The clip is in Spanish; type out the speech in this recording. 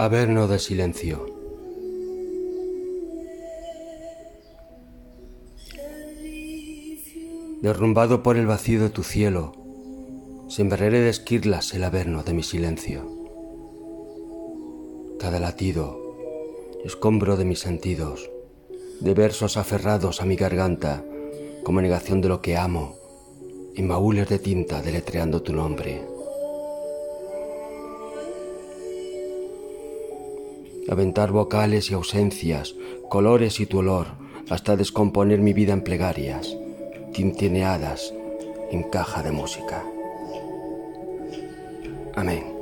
Averno de silencio. Derrumbado por el vacío de tu cielo, sembraré de esquirlas el averno de mi silencio. Cada latido, escombro de mis sentidos, de versos aferrados a mi garganta, como negación de lo que amo, en baúles de tinta deletreando tu nombre. Aventar vocales y ausencias, colores y tu olor, hasta descomponer mi vida en plegarias, tintineadas en caja de música. Amén.